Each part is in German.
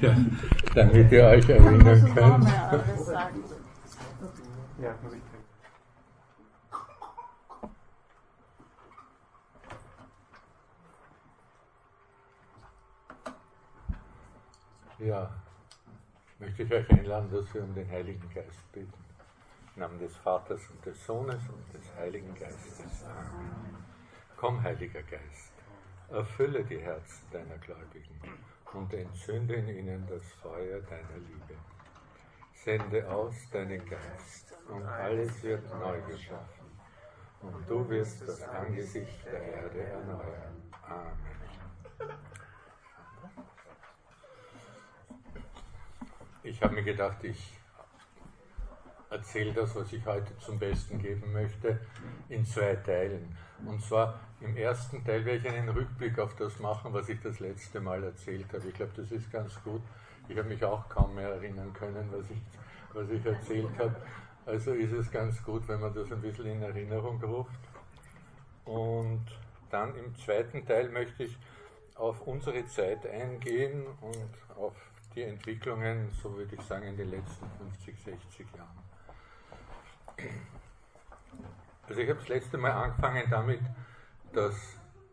Ja, damit ihr euch erinnern könnt. Ja, muss ich Ja, möchte ich euch einladen, dass wir um den Heiligen Geist bitten. Im Namen des Vaters und des Sohnes und des Heiligen Geistes. Amen. Komm, Heiliger Geist, erfülle die Herzen deiner Gläubigen und entzünde in ihnen das Feuer deiner Liebe. Sende aus deinen Geist und alles wird neu geschaffen und du wirst das Angesicht der Erde erneuern. Amen. Ich habe mir gedacht, ich erzähle das, was ich heute zum Besten geben möchte, in zwei Teilen. Und zwar im ersten Teil werde ich einen Rückblick auf das machen, was ich das letzte Mal erzählt habe. Ich glaube, das ist ganz gut. Ich habe mich auch kaum mehr erinnern können, was ich, was ich erzählt habe. Also ist es ganz gut, wenn man das ein bisschen in Erinnerung ruft. Und dann im zweiten Teil möchte ich auf unsere Zeit eingehen und auf die Entwicklungen, so würde ich sagen, in den letzten 50, 60 Jahren. Also ich habe das letzte Mal angefangen damit, dass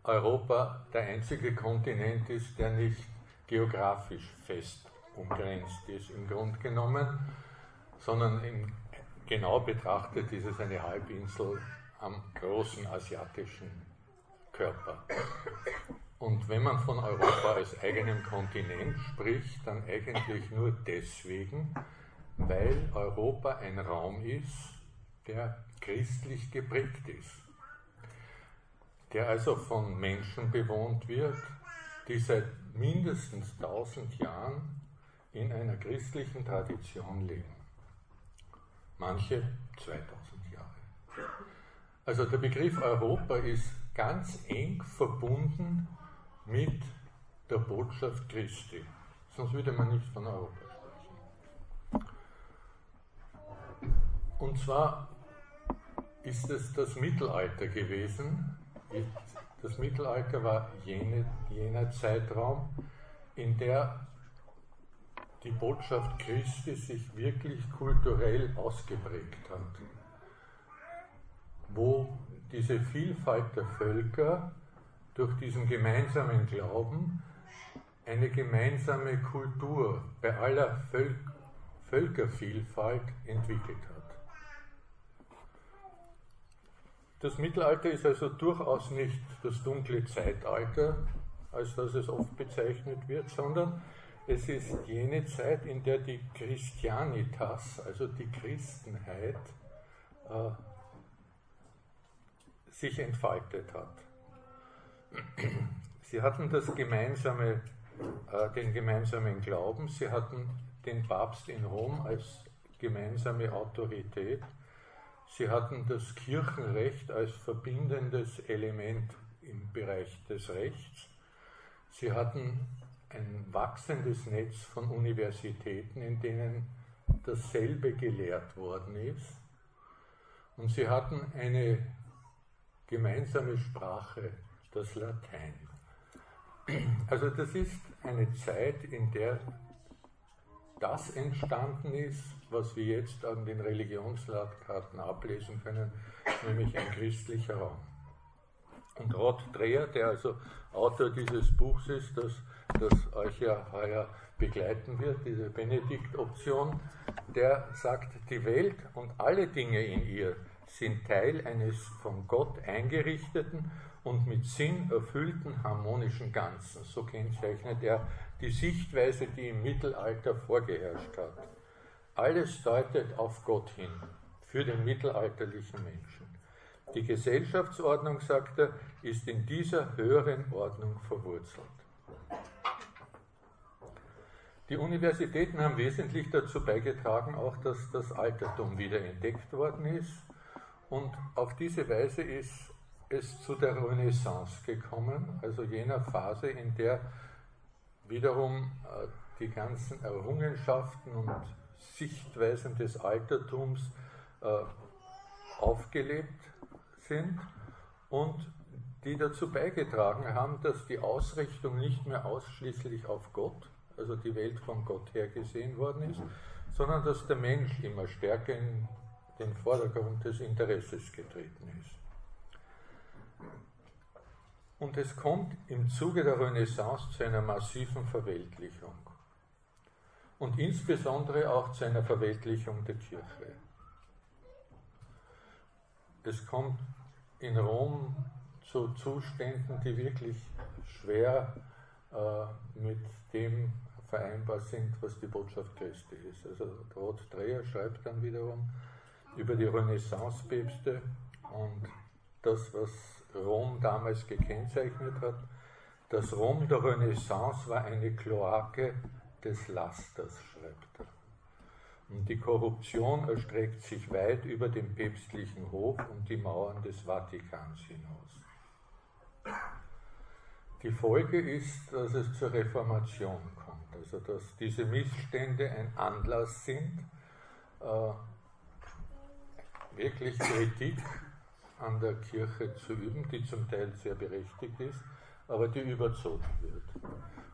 Europa der einzige Kontinent ist, der nicht geografisch fest umgrenzt ist im Grunde genommen, sondern in, genau betrachtet ist es eine Halbinsel am großen asiatischen Körper. Und wenn man von Europa als eigenem Kontinent spricht, dann eigentlich nur deswegen, weil Europa ein Raum ist, der christlich geprägt ist, der also von Menschen bewohnt wird, die seit mindestens 1000 Jahren in einer christlichen Tradition leben. Manche 2000 Jahre. Also der Begriff Europa ist ganz eng verbunden mit der Botschaft Christi. Sonst würde man nicht von Europa sprechen. Und zwar ist es das Mittelalter gewesen. Das Mittelalter war jene, jener Zeitraum, in der die Botschaft Christi sich wirklich kulturell ausgeprägt hat, wo diese Vielfalt der Völker durch diesen gemeinsamen Glauben eine gemeinsame Kultur bei aller Völ Völkervielfalt entwickelt hat. Das Mittelalter ist also durchaus nicht das dunkle Zeitalter, als das es oft bezeichnet wird, sondern es ist jene Zeit, in der die Christianitas, also die Christenheit, äh, sich entfaltet hat. Sie hatten das gemeinsame, äh, den gemeinsamen Glauben, sie hatten den Papst in Rom als gemeinsame Autorität, sie hatten das Kirchenrecht als verbindendes Element im Bereich des Rechts, sie hatten ein wachsendes Netz von Universitäten, in denen dasselbe gelehrt worden ist, und sie hatten eine gemeinsame Sprache das Latein. Also das ist eine Zeit, in der das entstanden ist, was wir jetzt an den Religionslandkarten ablesen können, nämlich ein christlicher Raum. Und Rod Dreher, der also Autor dieses Buchs ist, das, das euch ja heuer begleiten wird, diese Benedikt-Option, der sagt, die Welt und alle Dinge in ihr sind Teil eines von Gott eingerichteten und mit Sinn erfüllten harmonischen Ganzen. So kennzeichnet er die Sichtweise, die im Mittelalter vorgeherrscht hat. Alles deutet auf Gott hin, für den mittelalterlichen Menschen. Die Gesellschaftsordnung, sagt er, ist in dieser höheren Ordnung verwurzelt. Die Universitäten haben wesentlich dazu beigetragen, auch dass das Altertum wieder entdeckt worden ist. Und auf diese Weise ist es zu der Renaissance gekommen, also jener Phase, in der wiederum äh, die ganzen Errungenschaften und Sichtweisen des Altertums äh, aufgelebt sind und die dazu beigetragen haben, dass die Ausrichtung nicht mehr ausschließlich auf Gott, also die Welt von Gott her gesehen worden ist, sondern dass der Mensch immer stärker in den Vordergrund des Interesses getreten ist. Und es kommt im Zuge der Renaissance zu einer massiven Verweltlichung und insbesondere auch zu einer Verweltlichung der Kirche. Es kommt in Rom zu Zuständen, die wirklich schwer äh, mit dem vereinbar sind, was die Botschaft Christi ist. Also Rot Dreher schreibt dann wiederum über die Renaissance-Päpste und das, was Rom damals gekennzeichnet hat. Das Rom der Renaissance war eine Kloake des Lasters, schreibt er. Und die Korruption erstreckt sich weit über den päpstlichen Hof und die Mauern des Vatikans hinaus. Die Folge ist, dass es zur Reformation kommt, also dass diese Missstände ein Anlass sind, äh, wirklich Kritik an der Kirche zu üben, die zum Teil sehr berechtigt ist, aber die überzogen wird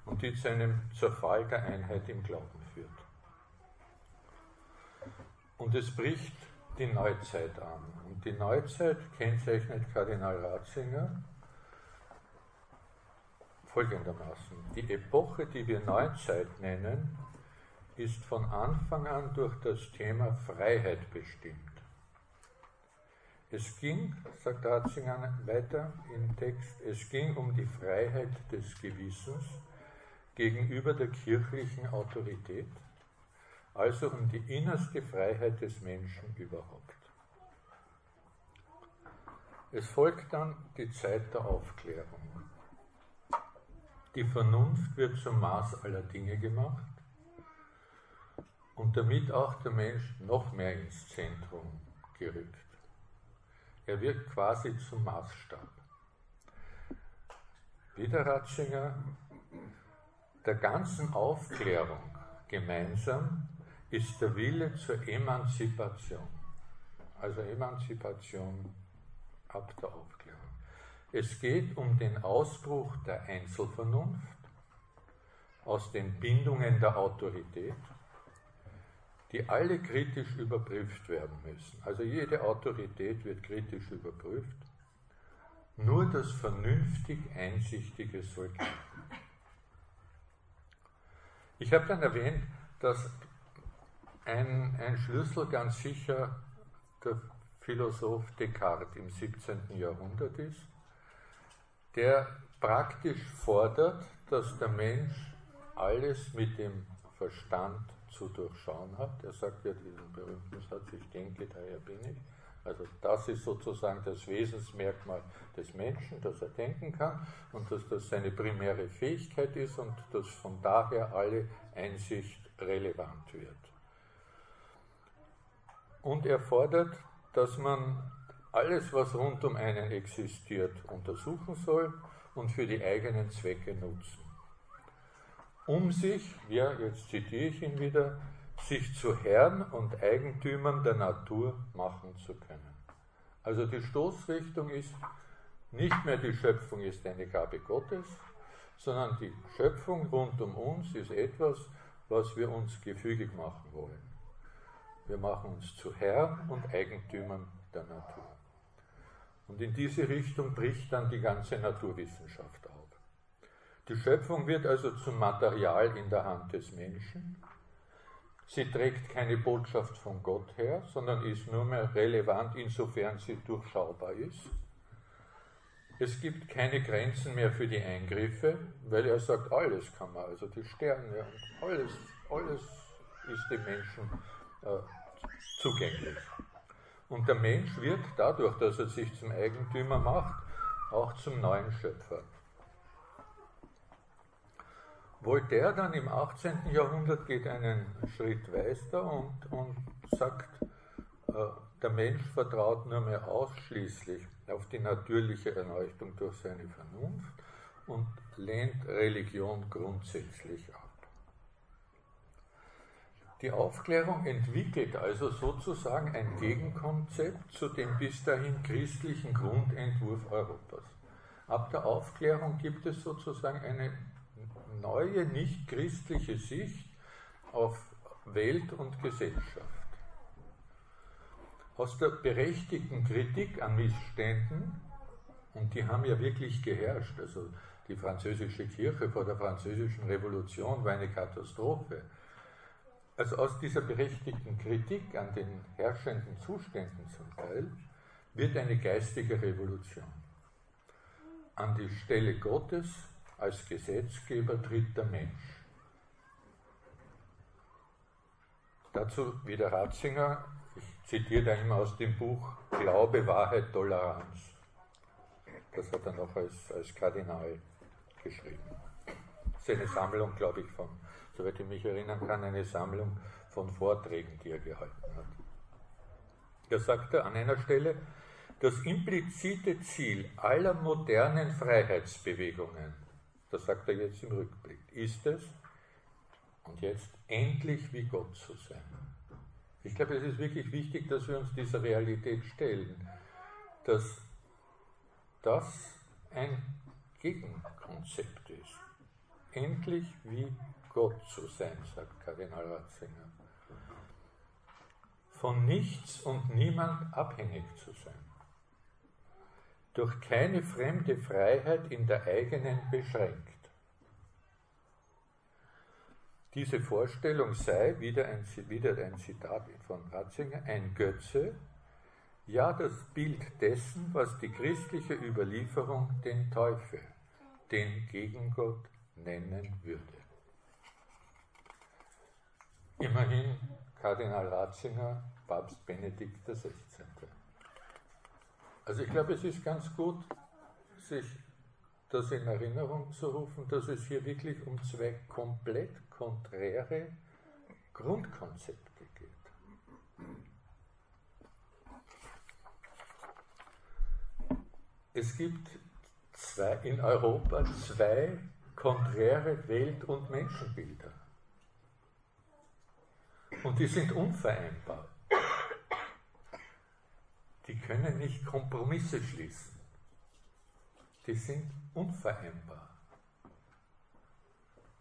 und die zu einem Zerfall der Einheit im Glauben führt. Und es bricht die Neuzeit an. Und die Neuzeit kennzeichnet Kardinal Ratzinger folgendermaßen. Die Epoche, die wir Neuzeit nennen, ist von Anfang an durch das Thema Freiheit bestimmt. Es ging, sagt Ratzinger weiter im Text, es ging um die Freiheit des Gewissens gegenüber der kirchlichen Autorität, also um die innerste Freiheit des Menschen überhaupt. Es folgt dann die Zeit der Aufklärung. Die Vernunft wird zum Maß aller Dinge gemacht und damit auch der Mensch noch mehr ins Zentrum gerückt. Er wird quasi zum Maßstab. Wieder Ratzinger, der ganzen Aufklärung gemeinsam ist der Wille zur Emanzipation. Also Emanzipation ab der Aufklärung. Es geht um den Ausbruch der Einzelvernunft aus den Bindungen der Autorität die alle kritisch überprüft werden müssen. Also jede Autorität wird kritisch überprüft. Nur das vernünftig Einsichtige soll gelten. Ich habe dann erwähnt, dass ein, ein Schlüssel ganz sicher der Philosoph Descartes im 17. Jahrhundert ist, der praktisch fordert, dass der Mensch alles mit dem Verstand zu durchschauen hat. Er sagt ja diesen berühmten Satz, ich denke, daher bin ich. Also das ist sozusagen das Wesensmerkmal des Menschen, dass er denken kann und dass das seine primäre Fähigkeit ist und dass von daher alle Einsicht relevant wird. Und er fordert, dass man alles, was rund um einen existiert, untersuchen soll und für die eigenen Zwecke nutzen um sich, ja, jetzt zitiere ich ihn wieder, sich zu Herrn und Eigentümern der Natur machen zu können. Also die Stoßrichtung ist, nicht mehr die Schöpfung ist eine Gabe Gottes, sondern die Schöpfung rund um uns ist etwas, was wir uns gefügig machen wollen. Wir machen uns zu Herrn und Eigentümern der Natur. Und in diese Richtung bricht dann die ganze Naturwissenschaft auf. Die Schöpfung wird also zum Material in der Hand des Menschen. Sie trägt keine Botschaft von Gott her, sondern ist nur mehr relevant, insofern sie durchschaubar ist. Es gibt keine Grenzen mehr für die Eingriffe, weil er sagt, alles kann man, also die Sterne und alles, alles ist dem Menschen äh, zugänglich. Und der Mensch wird dadurch, dass er sich zum Eigentümer macht, auch zum neuen Schöpfer. Voltaire dann im 18. Jahrhundert geht einen Schritt weiter und, und sagt, äh, der Mensch vertraut nur mehr ausschließlich auf die natürliche Erleuchtung durch seine Vernunft und lehnt Religion grundsätzlich ab. Die Aufklärung entwickelt also sozusagen ein Gegenkonzept zu dem bis dahin christlichen Grundentwurf Europas. Ab der Aufklärung gibt es sozusagen eine neue, nicht christliche Sicht auf Welt und Gesellschaft. Aus der berechtigten Kritik an Missständen, und die haben ja wirklich geherrscht, also die französische Kirche vor der französischen Revolution war eine Katastrophe. Also aus dieser berechtigten Kritik an den herrschenden Zuständen zum Teil wird eine geistige Revolution. An die Stelle Gottes als Gesetzgeber tritt der Mensch. Dazu wieder Ratzinger, ich zitiere da immer aus dem Buch Glaube, Wahrheit, Toleranz. Das hat er noch als, als Kardinal geschrieben. Das ist eine Sammlung, glaube ich, von, soweit ich mich erinnern kann, eine Sammlung von Vorträgen, die er gehalten hat. Er an einer Stelle, das implizite Ziel aller modernen Freiheitsbewegungen, das sagt er jetzt im Rückblick, ist es, und jetzt endlich wie Gott zu sein. Ich glaube, es ist wirklich wichtig, dass wir uns dieser Realität stellen, dass das ein Gegenkonzept ist. Endlich wie Gott zu sein, sagt Kardinal Ratzinger. Von nichts und niemand abhängig zu sein. Durch keine fremde Freiheit in der eigenen beschränkt. Diese Vorstellung sei, wieder ein, wieder ein Zitat von Ratzinger, ein Götze, ja das Bild dessen, was die christliche Überlieferung den Teufel, den Gegengott nennen würde. Immerhin Kardinal Ratzinger, Papst Benedikt XVI. Also ich glaube, es ist ganz gut, sich das in Erinnerung zu rufen, dass es hier wirklich um zwei komplett konträre Grundkonzepte geht. Es gibt zwei, in Europa zwei konträre Welt- und Menschenbilder. Und die sind unvereinbar. Die können nicht Kompromisse schließen. Die sind unvereinbar.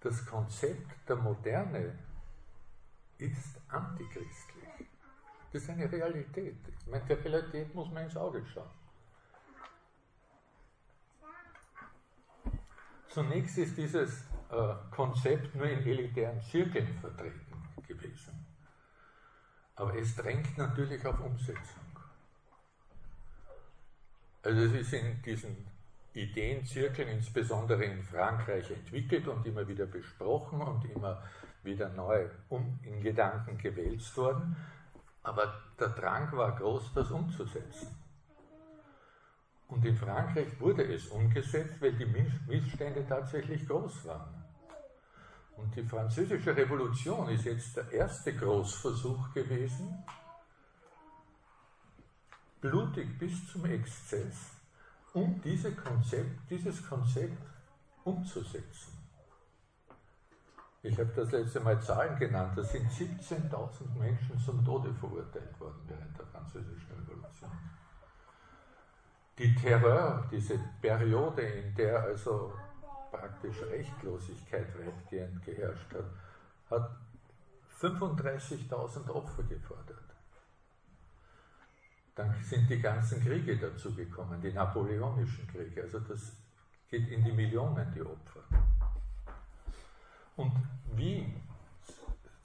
Das Konzept der Moderne ist antichristlich. Das ist eine Realität. Ich meine, der Realität muss man ins Auge schauen. Zunächst ist dieses äh, Konzept nur in elitären Zirkeln vertreten gewesen. Aber es drängt natürlich auf Umsetzung. Also es ist in diesen Ideenzirkeln, insbesondere in Frankreich, entwickelt und immer wieder besprochen und immer wieder neu um, in Gedanken gewälzt worden. Aber der Drang war groß, das umzusetzen. Und in Frankreich wurde es umgesetzt, weil die Missstände tatsächlich groß waren. Und die französische Revolution ist jetzt der erste Großversuch gewesen, blutig bis zum Exzess, um diese Konzept, dieses Konzept umzusetzen. Ich habe das letzte Mal Zahlen genannt, da sind 17.000 Menschen zum Tode verurteilt worden während der französischen Revolution die Terror, diese Periode, in der also praktisch Rechtlosigkeit weitgehend geherrscht hat, hat 35.000 Opfer gefordert. Dann sind die ganzen Kriege dazu gekommen, die napoleonischen Kriege. Also das geht in die Millionen, die Opfer. Und wie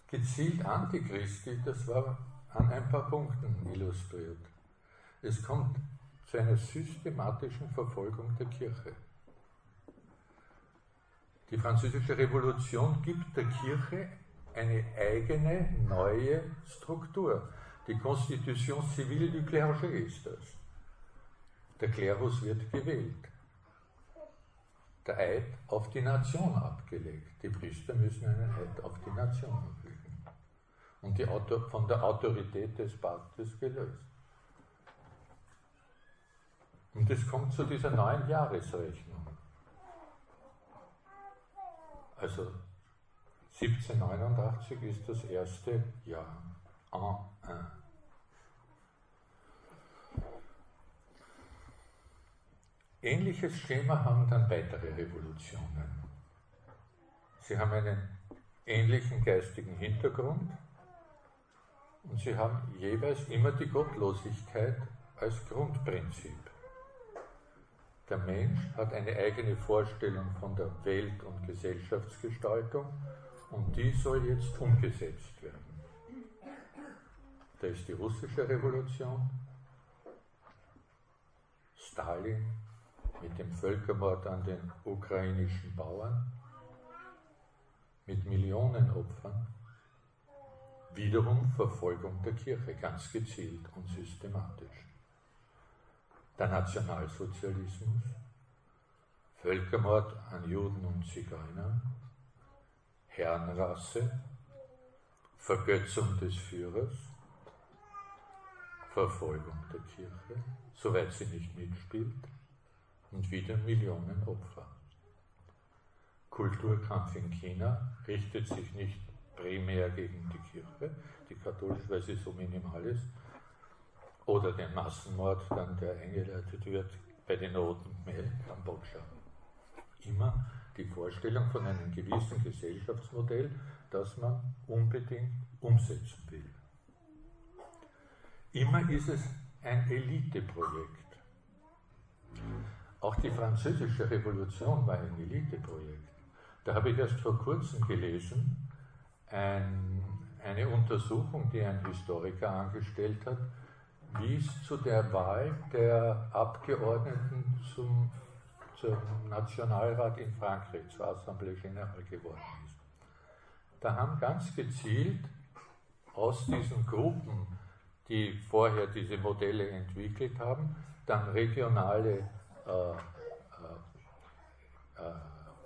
gezielt Antichristi, das war an ein paar Punkten illustriert. Es kommt zu einer systematischen Verfolgung der Kirche. Die französische Revolution gibt der Kirche eine eigene neue Struktur. Die Constitution civile du Clergé ist das. Der Klerus wird gewählt. Der Eid auf die Nation abgelegt. Die Priester müssen einen Eid auf die Nation ablegen. Und die Autor von der Autorität des Papstes gelöst. Und es kommt zu dieser neuen Jahresrechnung. Also 1789 ist das erste Jahr. En un. Ähnliches Schema haben dann weitere Revolutionen. sie haben einen ähnlichen geistigen Hintergrund und sie haben jeweils immer die Gottlosigkeit als Grundprinzip. Der Mensch hat eine eigene Vorstellung von der Welt- und Gesellschaftsgestaltung und die soll jetzt umgesetzt werden. Da ist die russische Revolution, Stalin mit dem Völkermord an den ukrainischen Bauern, mit Millionen Opfern, wiederum Verfolgung der Kirche, ganz gezielt und systematisch. Der Nationalsozialismus, Völkermord an Juden und Zigeunern, Herrenrasse, Vergötzung des Führers, Verfolgung der Kirche, soweit sie nicht mitspielt, und wieder Millionen Opfer. Kulturkampf in China richtet sich nicht primär gegen die Kirche, die katholisch, weil sie so minimal ist, oder den Massenmord, dann, der eingeleitet wird bei den Roten Khmer, Kambodscha. Immer die Vorstellung von einem gewissen Gesellschaftsmodell, das man unbedingt umsetzen will. Immer ist es ein Eliteprojekt. Auch die französische Revolution war ein Eliteprojekt. Da habe ich erst vor kurzem gelesen, ein, eine Untersuchung, die ein Historiker angestellt hat, wie es zu der Wahl der Abgeordneten zum, zum Nationalrat in Frankreich, zur Assemblée Générale geworden ist. Da haben ganz gezielt aus diesen Gruppen, die vorher diese Modelle entwickelt haben, dann regionale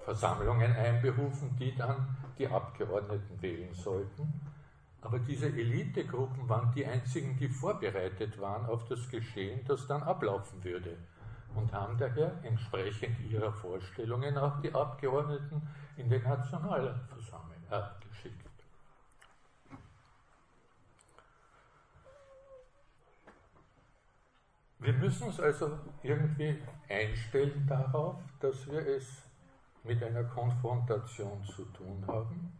Versammlungen einberufen, die dann die Abgeordneten wählen sollten. Aber diese Elitegruppen waren die einzigen, die vorbereitet waren auf das Geschehen, das dann ablaufen würde. Und haben daher entsprechend ihrer Vorstellungen auch die Abgeordneten in den Nationalversammlungen geschickt. Wir müssen uns also irgendwie einstellen darauf, dass wir es mit einer Konfrontation zu tun haben.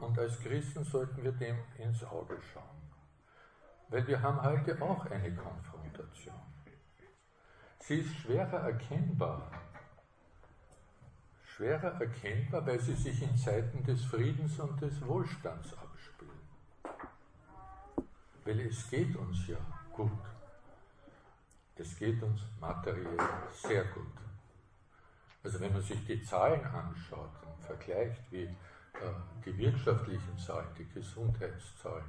Und als Christen sollten wir dem ins Auge schauen. Weil wir haben heute auch eine Konfrontation. Sie ist schwerer erkennbar. Schwerer erkennbar, weil sie sich in Zeiten des Friedens und des Wohlstands abspielt. Weil es geht uns ja gut. Es geht uns materiell sehr gut. Also wenn man sich die Zahlen anschaut und vergleicht, wie äh, die wirtschaftlichen Zahlen, die Gesundheitszahlen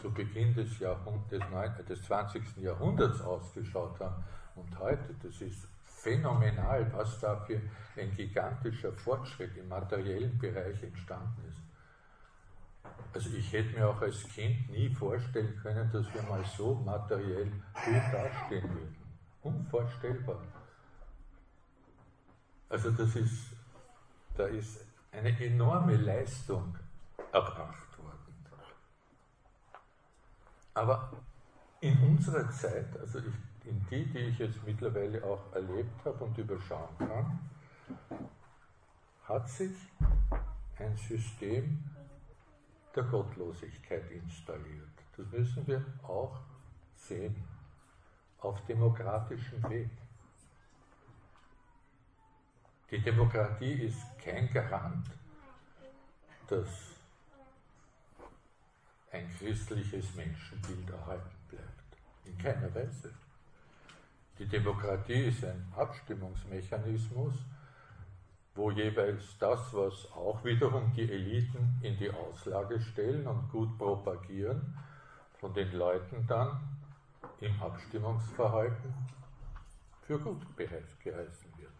zu Beginn des, des, des 20. Jahrhunderts ausgeschaut haben und heute, das ist phänomenal, was da für ein gigantischer Fortschritt im materiellen Bereich entstanden ist. Also ich hätte mir auch als Kind nie vorstellen können, dass wir mal so materiell gut dastehen würden. Unvorstellbar. Also das ist, da ist eine enorme Leistung erbracht worden. Aber in unserer Zeit, also ich, in die, die ich jetzt mittlerweile auch erlebt habe und überschauen kann, hat sich ein System der Gottlosigkeit installiert. Das müssen wir auch sehen, auf demokratischem Weg. Die Demokratie ist kein Garant, dass ein christliches Menschenbild erhalten bleibt. In keiner Weise. Die Demokratie ist ein Abstimmungsmechanismus, wo jeweils das, was auch wiederum die Eliten in die Auslage stellen und gut propagieren, von den Leuten dann im Abstimmungsverhalten für gut geheißen wird.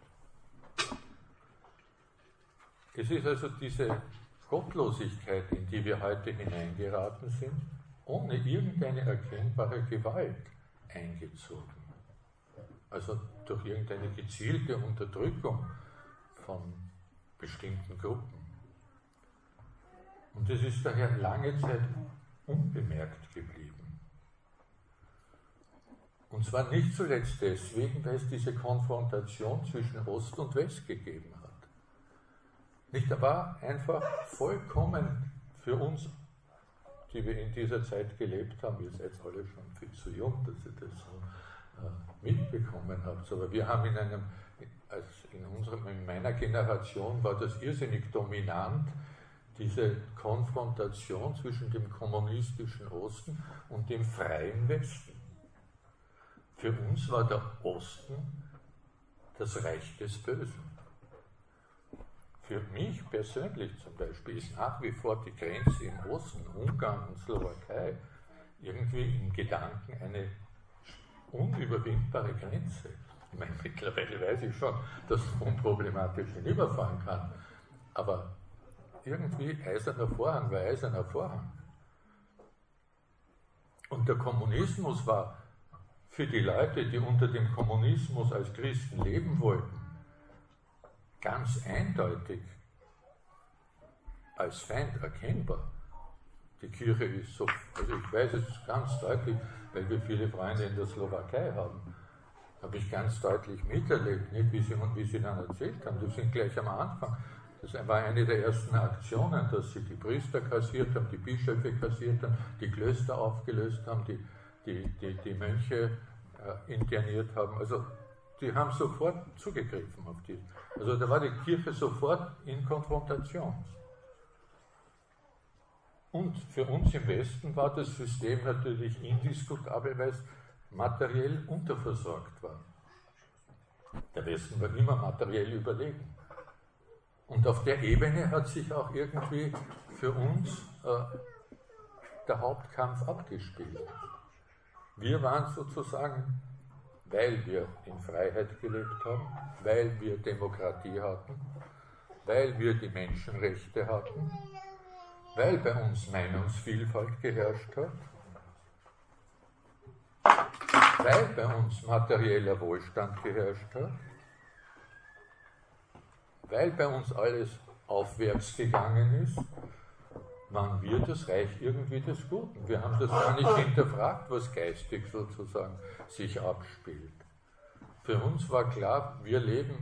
Es ist also diese Gottlosigkeit, in die wir heute hineingeraten sind, ohne irgendeine erkennbare Gewalt eingezogen. Also durch irgendeine gezielte Unterdrückung von bestimmten Gruppen. Und es ist daher lange Zeit unbemerkt geblieben. Und zwar nicht zuletzt deswegen, weil es diese Konfrontation zwischen Ost und West gegeben hat. Nicht, da war einfach vollkommen für uns, die wir in dieser Zeit gelebt haben, ihr seid alle schon viel zu jung, dass ihr das so äh, mitbekommen habt, aber wir haben in einem, also in, unserem, in meiner Generation war das irrsinnig dominant, diese Konfrontation zwischen dem kommunistischen Osten und dem freien Westen. Für uns war der Osten das Reich des Bösen. Für mich persönlich zum Beispiel ist nach wie vor die Grenze im Osten, Ungarn und Slowakei, irgendwie im Gedanken eine unüberwindbare Grenze. Meine, mittlerweile weiß ich schon, dass man unproblematisch hinüberfahren kann, aber irgendwie eiserner Vorhang war eiserner Vorhang. Und der Kommunismus war für die Leute, die unter dem Kommunismus als Christen leben wollten, ganz eindeutig als Feind erkennbar. Die Kirche ist so, also ich weiß es ganz deutlich, weil wir viele Freunde in der Slowakei haben, habe ich ganz deutlich miterlebt, nicht wie sie, wie sie dann erzählt haben. Das sind gleich am Anfang. Das war eine der ersten Aktionen, dass sie die Priester kassiert haben, die Bischöfe kassiert haben, die Klöster aufgelöst haben, die, die, die, die Mönche äh, interniert haben. Also die haben sofort zugegriffen auf die. Also da war die Kirche sofort in Konfrontation. Und für uns im Westen war das System natürlich indiskutabel, weil es materiell unterversorgt war. Der Westen war immer materiell überlegen. Und auf der Ebene hat sich auch irgendwie für uns äh, der Hauptkampf abgespielt. Wir waren sozusagen, weil wir in Freiheit gelebt haben, weil wir Demokratie hatten, weil wir die Menschenrechte hatten, weil bei uns Meinungsvielfalt geherrscht hat, weil bei uns materieller Wohlstand geherrscht hat, weil bei uns alles aufwärts gegangen ist, waren wir das Reich irgendwie des Guten. Wir haben das gar nicht hinterfragt, was geistig sozusagen sich abspielt. Für uns war klar, wir leben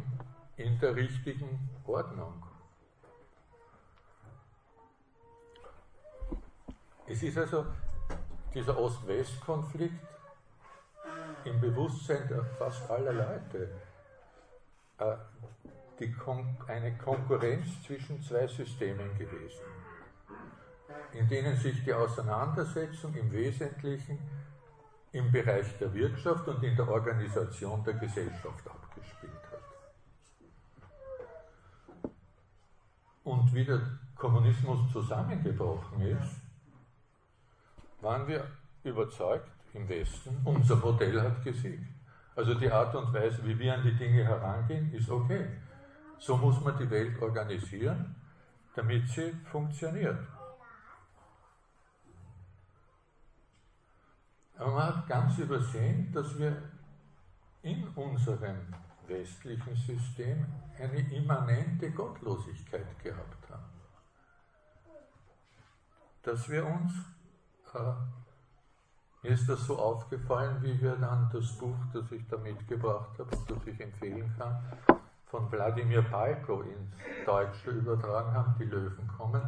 in der richtigen Ordnung. Es ist also dieser Ost-West-Konflikt im Bewusstsein fast aller Leute äh, Kon eine Konkurrenz zwischen zwei Systemen gewesen, in denen sich die Auseinandersetzung im Wesentlichen im Bereich der Wirtschaft und in der Organisation der Gesellschaft abgespielt hat. Und wie der Kommunismus zusammengebrochen ist, waren wir überzeugt im Westen, unser Modell hat gesiegt. Also die Art und Weise, wie wir an die Dinge herangehen, ist okay. So muss man die Welt organisieren, damit sie funktioniert. Aber man hat ganz übersehen, dass wir in unserem westlichen System eine immanente Gottlosigkeit gehabt haben. Dass wir uns mir ist das so aufgefallen, wie wir dann das Buch, das ich da mitgebracht habe und das ich empfehlen kann, von Wladimir Palko ins Deutsche übertragen haben, die Löwen kommen,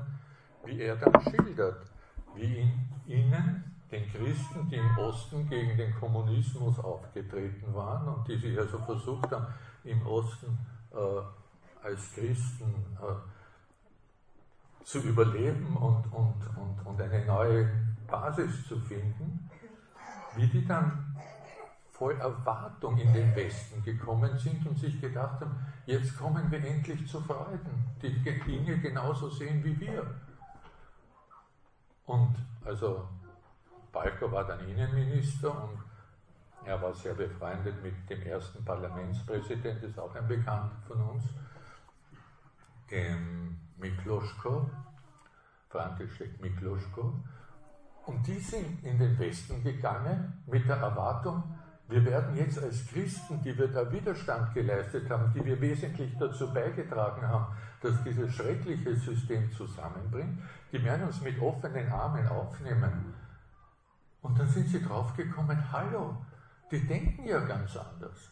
wie er dann schildert, wie in ihnen, den Christen, die im Osten gegen den Kommunismus aufgetreten waren und die sich also versucht haben, im Osten äh, als Christen äh, zu überleben und, und, und, und eine neue Basis zu finden, wie die dann voll Erwartung in den Westen gekommen sind und sich gedacht haben, jetzt kommen wir endlich zu Freuden, die Dinge genauso sehen wie wir. Und also Balko war dann Innenminister und er war sehr befreundet mit dem ersten Parlamentspräsident, ist auch ein Bekannter von uns, dem Mikloschko, František Mikloschko. Und die sind in den Westen gegangen mit der Erwartung, wir werden jetzt als Christen, die wir da Widerstand geleistet haben, die wir wesentlich dazu beigetragen haben, dass dieses schreckliche System zusammenbringt, die werden uns mit offenen Armen aufnehmen. Und dann sind sie draufgekommen, hallo, die denken ja ganz anders.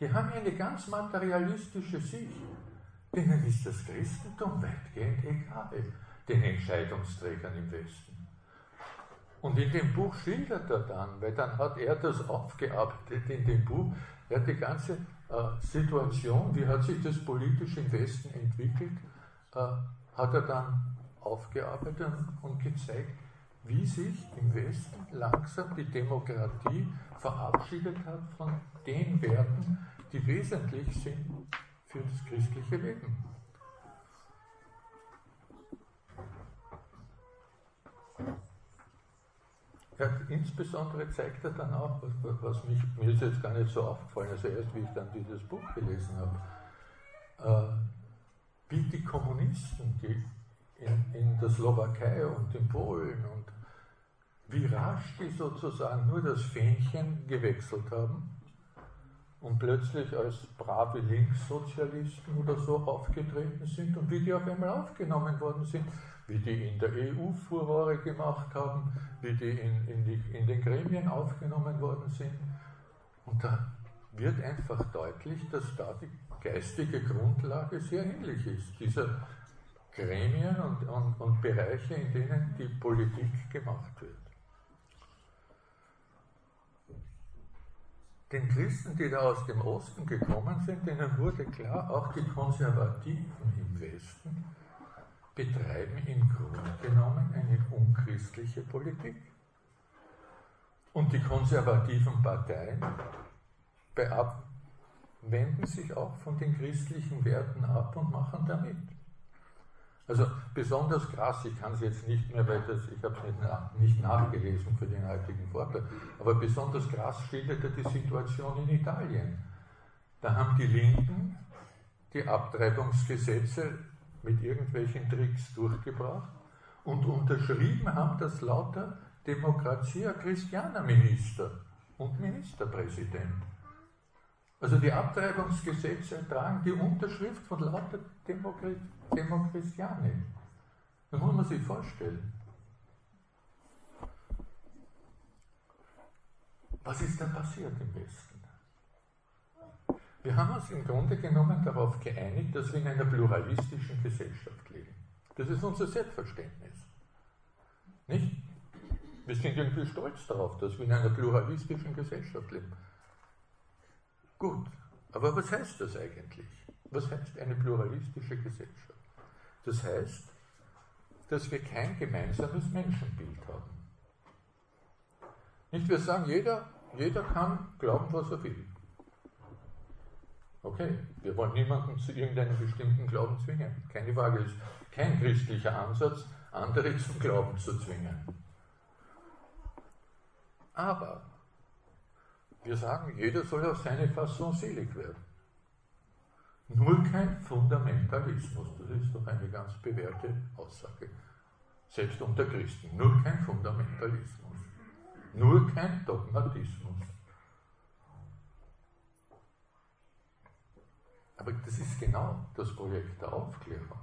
Die haben ja eine ganz materialistische Sicht. denen ist das Christentum weitgehend egal, den Entscheidungsträgern im Westen. Und in dem Buch schildert er dann, weil dann hat er das aufgearbeitet in dem Buch, er hat die ganze äh, Situation, wie hat sich das politisch im Westen entwickelt, äh, hat er dann aufgearbeitet und gezeigt, wie sich im Westen langsam die Demokratie verabschiedet hat von den Werten, die wesentlich sind für das christliche Leben. Ja, insbesondere zeigt er dann auch, was, was mich, mir ist jetzt gar nicht so aufgefallen, also erst wie ich dann dieses Buch gelesen habe, äh, wie die Kommunisten, die in, in der Slowakei und in Polen und wie rasch die sozusagen nur das Fähnchen gewechselt haben und plötzlich als brave Linkssozialisten oder so aufgetreten sind und wie die auf einmal aufgenommen worden sind, wie die in der EU Furore gemacht haben, wie die in, in, die, in den Gremien aufgenommen worden sind. Und da wird einfach deutlich, dass da die geistige Grundlage sehr ähnlich ist. Dieser Gremien und, und, und Bereiche, in denen die Politik gemacht wird. Den Christen, die da aus dem Osten gekommen sind, denen wurde klar, auch die Konservativen im Westen betreiben im Grunde genommen eine unchristliche Politik. Und die konservativen Parteien wenden sich auch von den christlichen Werten ab und machen damit. Also besonders krass, ich kann es jetzt nicht mehr, weil das, ich habe es nicht, nicht, nachgelesen für den heutigen Vortrag, aber besonders krass schilderte die Situation in Italien. Da haben die Linken die Abtreibungsgesetze mit irgendwelchen Tricks durchgebracht und unterschrieben haben das lauter Demokratia Christiana Minister und Ministerpräsident. Also die Abtreibungsgesetze tragen die Unterschrift von lauter Demokratie. Demochristiane. Das muss man sich vorstellen. Was ist da passiert im Westen? Wir haben uns im Grunde genommen darauf geeinigt, dass wir in einer pluralistischen Gesellschaft leben. Das ist unser Selbstverständnis. Nicht? Wir sind irgendwie stolz darauf, dass wir in einer pluralistischen Gesellschaft leben. Gut, aber was heißt das eigentlich? Was heißt eine pluralistische Gesellschaft? Das heißt, dass wir kein gemeinsames Menschenbild haben. Nicht, wir sagen, jeder, jeder kann glauben, was er will. Okay, wir wollen niemanden zu irgendeinem bestimmten Glauben zwingen. Keine Frage, ist kein christlicher Ansatz, andere zum Glauben zu zwingen. Aber wir sagen, jeder soll auf seine Fasson selig werden. Nur kein Fundamentalismus, das ist doch eine ganz bewährte Aussage. Selbst unter Christen, nur kein Fundamentalismus, nur kein Dogmatismus. Aber das ist genau das Projekt der Aufklärung,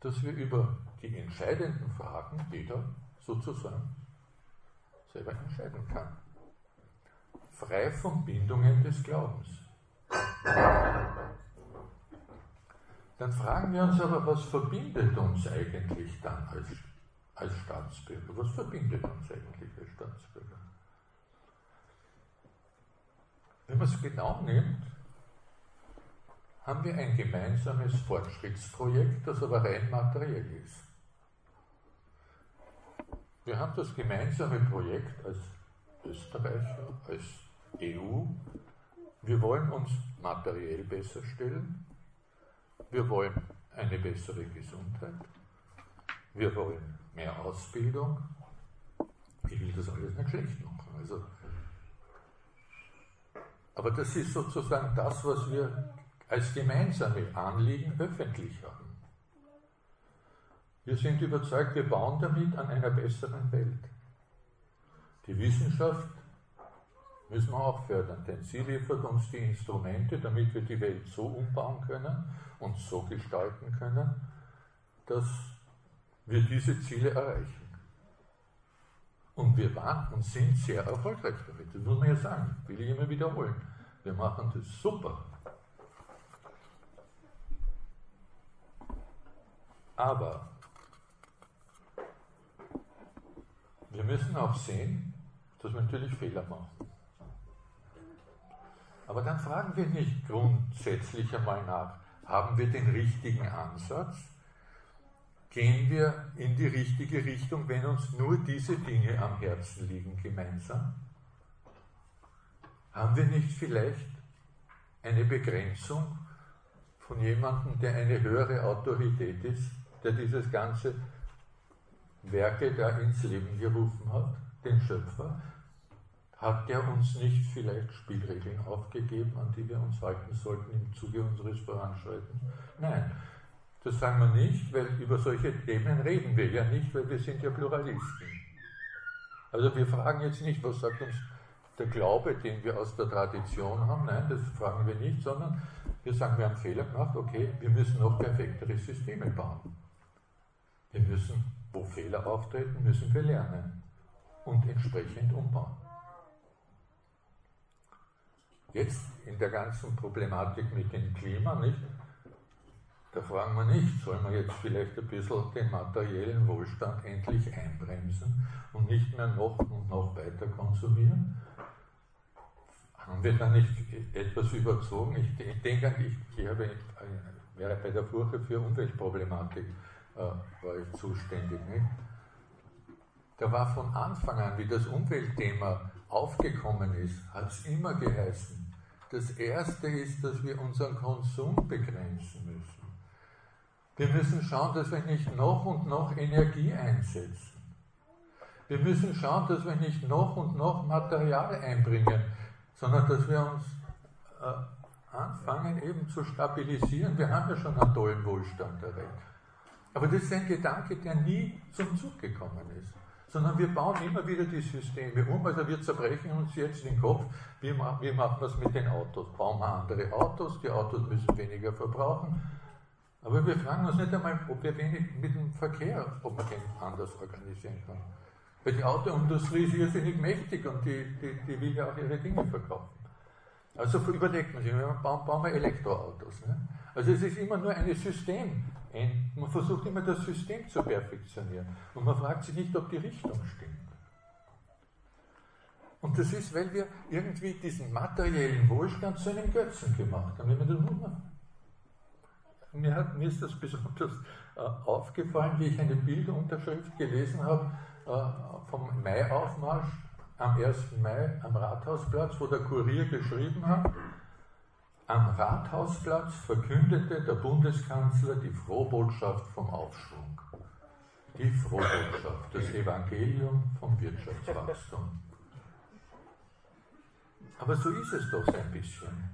dass wir über die entscheidenden Fragen jeder sozusagen selber entscheiden kann. Frei von Bindungen des Glaubens. Dann fragen wir uns aber, was verbindet uns eigentlich dann als, als Staatsbürger? Was verbindet uns eigentlich als Staatsbürger? Wenn man es genau nimmt, haben wir ein gemeinsames Fortschrittsprojekt, das aber rein materiell ist. Wir haben das gemeinsame Projekt als Österreicher, als EU, wir wollen uns materiell besser stellen. Wir wollen eine bessere Gesundheit. Wir wollen mehr Ausbildung. Ich will das alles nicht schlecht machen. Also, aber das ist sozusagen das, was wir als gemeinsame Anliegen öffentlich haben. Wir sind überzeugt, wir bauen damit an einer besseren Welt. Die Wissenschaft müssen wir auch fördern, denn sie liefert uns die Instrumente, damit wir die Welt so umbauen können und so gestalten können, dass wir diese Ziele erreichen. Und wir waren und sind sehr erfolgreich damit, das muss man ja sagen, will ich immer wiederholen. Wir machen das super. Aber wir müssen auch sehen, dass wir natürlich Fehler machen. Aber dann fragen wir nicht grundsätzlich einmal nach, haben wir den richtigen Ansatz? Gehen wir in die richtige Richtung, wenn uns nur diese Dinge am Herzen liegen gemeinsam? Haben wir nicht vielleicht eine Begrenzung von jemandem, der eine höhere Autorität ist, der dieses ganze Werke da ins Leben gerufen hat, den Schöpfer? Hat der uns nicht vielleicht Spielregeln aufgegeben, an die wir uns halten sollten im Zuge unseres Voranschreitens? Nein, das sagen wir nicht, weil über solche Themen reden wir ja nicht, weil wir sind ja Pluralisten. Also wir fragen jetzt nicht, was sagt uns der Glaube, den wir aus der Tradition haben. Nein, das fragen wir nicht, sondern wir sagen, wir haben Fehler gemacht, okay, wir müssen noch perfektere Systeme bauen. Wir müssen, wo Fehler auftreten, müssen wir lernen und entsprechend umbauen. Jetzt in der ganzen Problematik mit dem Klima, nicht? Da fragen wir nicht, sollen wir jetzt vielleicht ein bisschen den materiellen Wohlstand endlich einbremsen und nicht mehr noch und noch weiter konsumieren? Haben wir da nicht etwas überzogen? Ich denke, ich, ich habe, wäre bei der Furche für Umweltproblematik äh, war ich zuständig. Nicht? Da war von Anfang an, wie das Umweltthema aufgekommen ist, hat es immer geheißen, das Erste ist, dass wir unseren Konsum begrenzen müssen. Wir müssen schauen, dass wir nicht noch und noch Energie einsetzen. Wir müssen schauen, dass wir nicht noch und noch Material einbringen, sondern dass wir uns äh, anfangen eben zu stabilisieren. Wir haben ja schon einen tollen Wohlstand erreicht. Aber das ist ein Gedanke, der nie zum Zug gekommen ist. Sondern wir bauen immer wieder die Systeme um. Also wir zerbrechen uns jetzt den Kopf, wie, wie machen wir es mit den Autos? Bauen wir andere Autos, die Autos müssen weniger verbrauchen. Aber wir fragen uns nicht einmal, ob wir wenig mit dem Verkehr, ob man den anders organisieren kann. Weil die Autoindustrie ist irrsinnig mächtig und die, die, die will ja auch ihre Dinge verkaufen. Also überlegt man sich, bauen, wir Elektroautos. Ne? Also es ist immer nur ein System. Man versucht immer das System zu perfektionieren. Und man fragt sich nicht, ob die Richtung stimmt. Und das ist, weil wir irgendwie diesen materiellen Wohlstand zu einem Götzen gemacht haben. Wenn man das mir, hat, mir ist das besonders äh, aufgefallen, wie ich eine Bildunterschrift gelesen habe äh, vom Maiaufmarsch am 1. Mai am Rathausplatz, wo der Kurier geschrieben hat, am Rathausplatz verkündete der Bundeskanzler die Frohbotschaft vom Aufschwung. Die Frohbotschaft, das Evangelium vom Wirtschaftswachstum. Aber so ist es doch ein bisschen.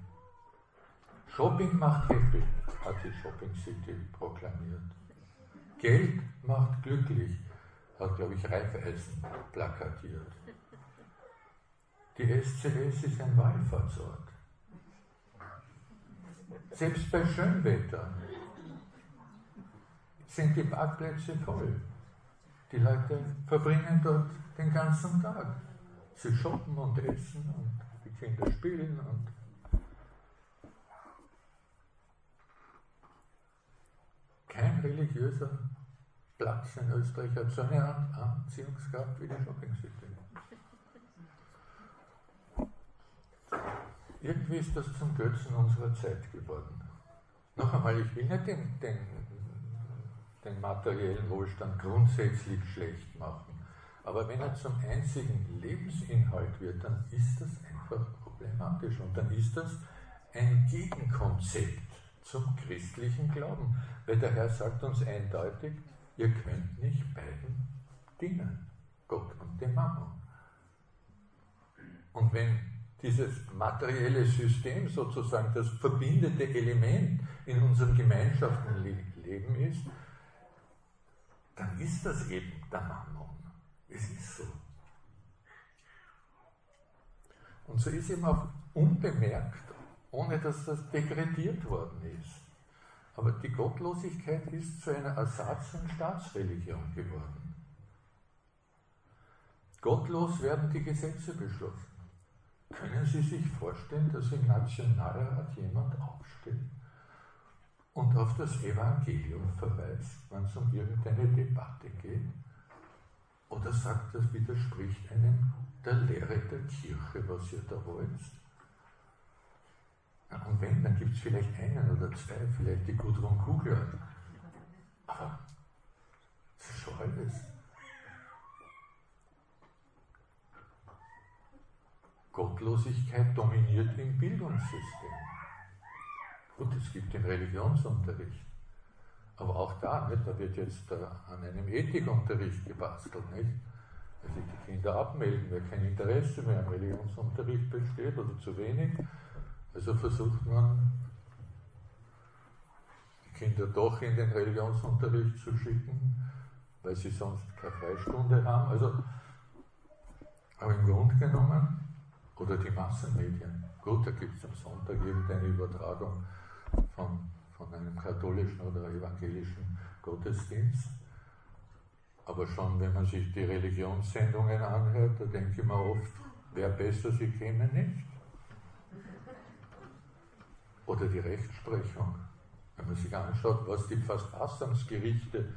Shopping macht happy, hat die Shopping City proklamiert. Geld macht glücklich, hat, glaube ich, Reifeisen plakatiert. Die SCS ist ein Wallfahrtsort. Selbst bei Schönwetter sind die Parkplätze voll. Die Leute verbringen dort den ganzen Tag. Sie shoppen und essen und die Kinder spielen und kein religiöser Platz in Österreich hat so eine Anziehungskraft wie die Shopping City. Irgendwie ist das zum Götzen unserer Zeit geworden. Noch einmal, ich will nicht den, den, den materiellen Wohlstand grundsätzlich schlecht machen, aber wenn er zum einzigen Lebensinhalt wird, dann ist das einfach problematisch und dann ist das ein Gegenkonzept zum christlichen Glauben. Weil der Herr sagt uns eindeutig, ihr könnt nicht beiden dienen, Gott und dem Mammon. Und wenn dieses materielle System sozusagen das verbindende Element in unserem Gemeinschaftsleben ist, dann ist das eben der Mammon. Es ist so. Und so ist eben auch unbemerkt ohne dass das degradiert worden ist. Aber die Gottlosigkeit ist zu einer Ersatz- und Staatsreligion geworden. Gottlos werden die Gesetze beschlossen. Können Sie sich vorstellen, dass im Nationalrat jemand aufsteht und auf das Evangelium verweist, wenn es um irgendeine Debatte geht, oder sagt, das widerspricht einem der Lehre der Kirche, was ihr da wollt. Und wenn, dann gibt es vielleicht einen oder zwei, vielleicht die Gudrun Kugler. Aber das ist schon alles. Gottlosigkeit dominiert im Bildungssystem. Gut, es gibt den Religionsunterricht. Aber auch da, nicht, da wird jetzt äh, an einem Ethikunterricht gebastelt. Nicht? Also die Kinder abmelden, wer kein Interesse mehr am Religionsunterricht besteht oder zu wenig. Also versucht man, die Kinder doch in den Religionsunterricht zu schicken, weil sie sonst keine Freistunde haben. Also, aber im Grunde genommen oder die Massenmedien. Gut, da gibt es am Sonntag irgendeine Übertragung von, von einem katholischen oder evangelischen Gottesdienst. Aber schon, wenn man sich die Religionssendungen anhört, da denke ich mir oft, wer besser, sie kämen nicht. Oder die Rechtsprechung. Wenn man sich anschaut, was die Verfassungsgerichte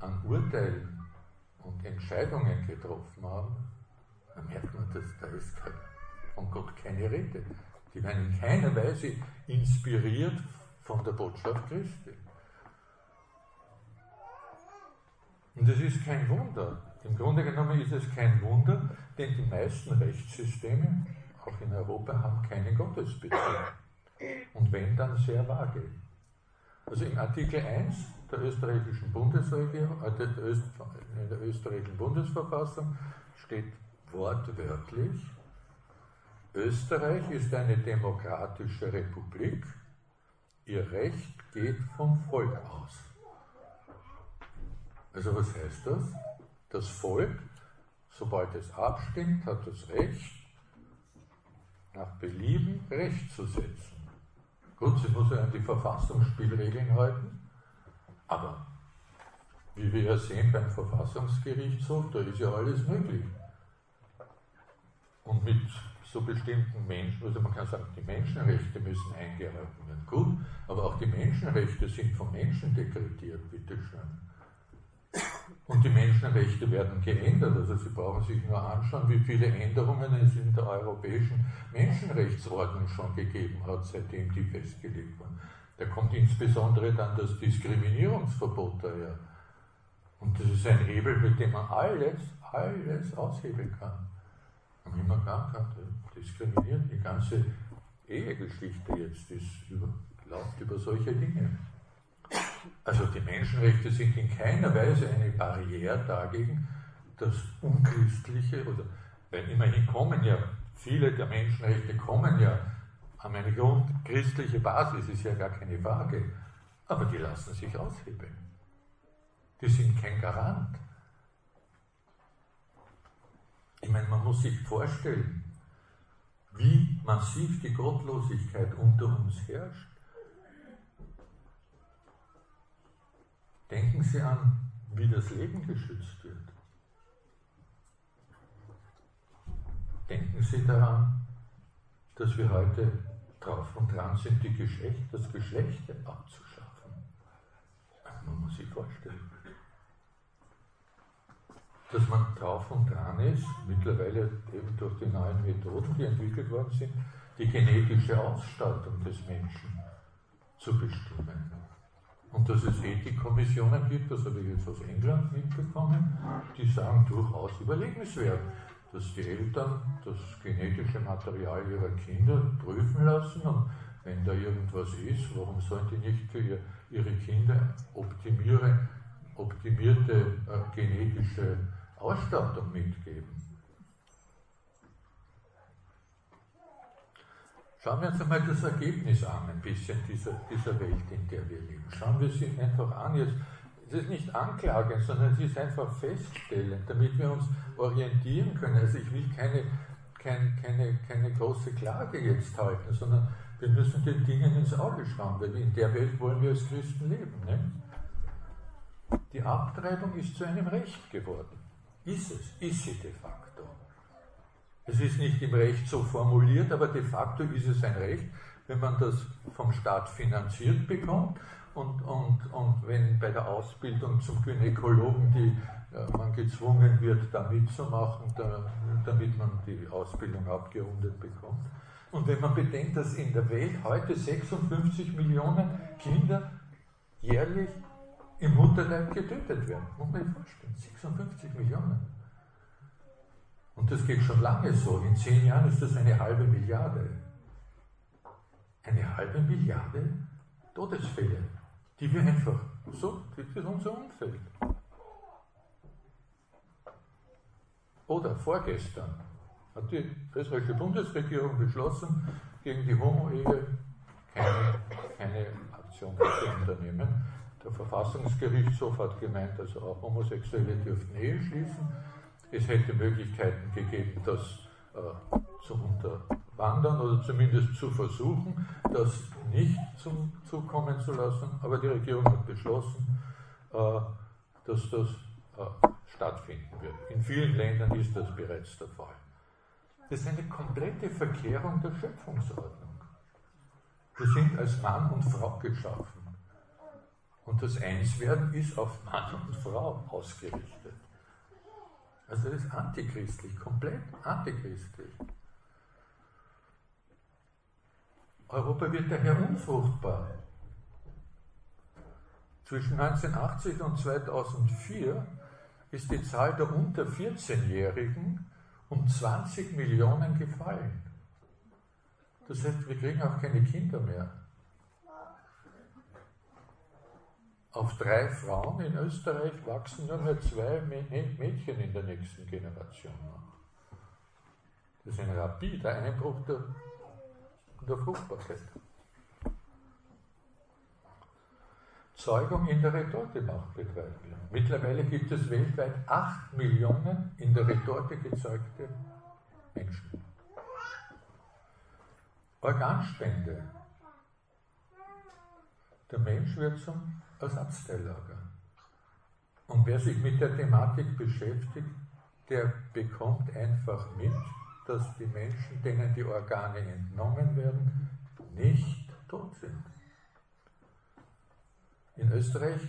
an Urteilen und Entscheidungen getroffen haben, dann merkt man, dass da ist kein von Gott keine Rede. Die werden in keiner Weise inspiriert von der Botschaft Christi. Und es ist kein Wunder. Im Grunde genommen ist es kein Wunder, denn die meisten Rechtssysteme, auch in Europa, haben keinen Gottesbezug. Und wenn, dann sehr vage. Also im Artikel 1 der österreichischen Bundesregierung, äh, in der österreichischen Bundesverfassung steht wortwörtlich, Österreich ist eine demokratische Republik. Ihr Recht geht vom Volk aus. Also was heißt das? Das Volk, sobald es abstimmt, hat das Recht, nach Belieben Recht zu setzen. Gut, sie muss ja an die Verfassungsspielregeln halten, aber wie wir ja sehen beim Verfassungsgerichtshof, da ist ja alles möglich. Und mit so bestimmten Menschen, also man kann sagen, die Menschenrechte müssen eingehalten werden. Gut, aber auch die Menschenrechte sind vom Menschen dekretiert, bitteschön. Und die Menschenrechte werden geändert. Also Sie brauchen sich nur anschauen, wie viele Änderungen es in der Europäischen Menschenrechtsordnung schon gegeben hat, seitdem die festgelegt wurden. Da kommt insbesondere dann das Diskriminierungsverbot daher. Und das ist ein Hebel, mit dem man alles, alles aushebeln kann. Haben immer gehabt, diskriminiert. Die ganze Ehegeschichte jetzt ist über, läuft über solche Dinge. Also die Menschenrechte sind in keiner Weise eine Barriere dagegen, dass unchristliche oder weil immerhin kommen ja viele der Menschenrechte kommen ja an eine grundchristliche Basis, ist ja gar keine Frage, aber die lassen sich aushebeln. Die sind kein Garant. Ich meine, man muss sich vorstellen, wie massiv die Gottlosigkeit unter uns herrscht. Denken Sie an, wie das Leben geschützt wird. Denken Sie daran, dass wir heute drauf und dran sind, die Geschlecht, das Geschlecht abzuschaffen. Man muss sich vorstellen dass man drauf und dran ist, mittlerweile eben durch die neuen Methoden, die entwickelt worden sind, die genetische Ausstattung des Menschen zu bestimmen. Und dass es Ethikkommissionen gibt, das habe ich jetzt aus England mitbekommen, die sagen durchaus überlegenswert, dass die Eltern das genetische Material ihrer Kinder prüfen lassen und wenn da irgendwas ist, warum sollen die nicht für ihre Kinder optimierte äh, genetische Ausstattung mitgeben. Schauen wir uns einmal das Ergebnis an, ein bisschen dieser, dieser Welt, in der wir leben. Schauen wir sie einfach an. Jetzt, es ist nicht anklagen, sondern es ist einfach feststellen, damit wir uns orientieren können. Also ich will keine, keine, keine, keine große Klage jetzt halten, sondern wir müssen den Dingen ins Auge schauen, weil in der Welt wollen wir als Christen leben. Ne? Die Abtreibung ist zu einem Recht geworden. Ist es, ist sie de facto. Es ist nicht im Recht so formuliert, aber de facto ist es ein Recht, wenn man das vom Staat finanziert bekommt und, und, und wenn bei der Ausbildung zum Gynäkologen die, äh, man gezwungen wird, da mitzumachen, da, damit man die Ausbildung abgerundet bekommt. Und wenn man bedenkt, dass in der Welt heute 56 Millionen Kinder jährlich im Mutterleib getötet werden, muss man sich vorstellen, 56 Millionen. Und das geht schon lange so. In zehn Jahren ist das eine halbe Milliarde. Eine halbe Milliarde Todesfälle, die wir einfach so, das ist unser Umfeld. Oder vorgestern hat die österreichische Bundesregierung beschlossen, gegen die Homo-Ehe keine, keine Aktion zu unternehmen. Der Verfassungsgerichtshof hat gemeint, also auch Homosexuelle dürften Ehe schließen. Es hätte Möglichkeiten gegeben, das äh, zu unterwandern oder zumindest zu versuchen, das nicht zum zukommen zu lassen. Aber die Regierung hat beschlossen, äh, dass das äh, stattfinden wird. In vielen Ländern ist das bereits der Fall. Das ist eine komplette Verkehrung der Schöpfungsordnung. Wir sind als Mann und Frau geschaffen. Und das Einswerden ist auf Mann und Frau ausgerichtet. Also das ist antichristlich, komplett antichristlich. Europa wird daher unfruchtbar. Zwischen 1980 und 2004 ist die Zahl der unter 14-Jährigen um 20 Millionen gefallen. Das heißt, wir kriegen auch keine Kinder mehr. Auf drei Frauen in Österreich wachsen nur mehr zwei Mädchen in der nächsten Generation Das ist ein rapider Einbruch der, der Fruchtbarkeit. Zeugung in der Retorte macht wir. Mittlerweile gibt es weltweit 8 Millionen in der Retorte gezeugte Menschen. Organspende. Der Mensch wird zum Ersatzteillager. Und wer sich mit der Thematik beschäftigt, der bekommt einfach mit, dass die Menschen, denen die Organe entnommen werden, nicht tot sind. In Österreich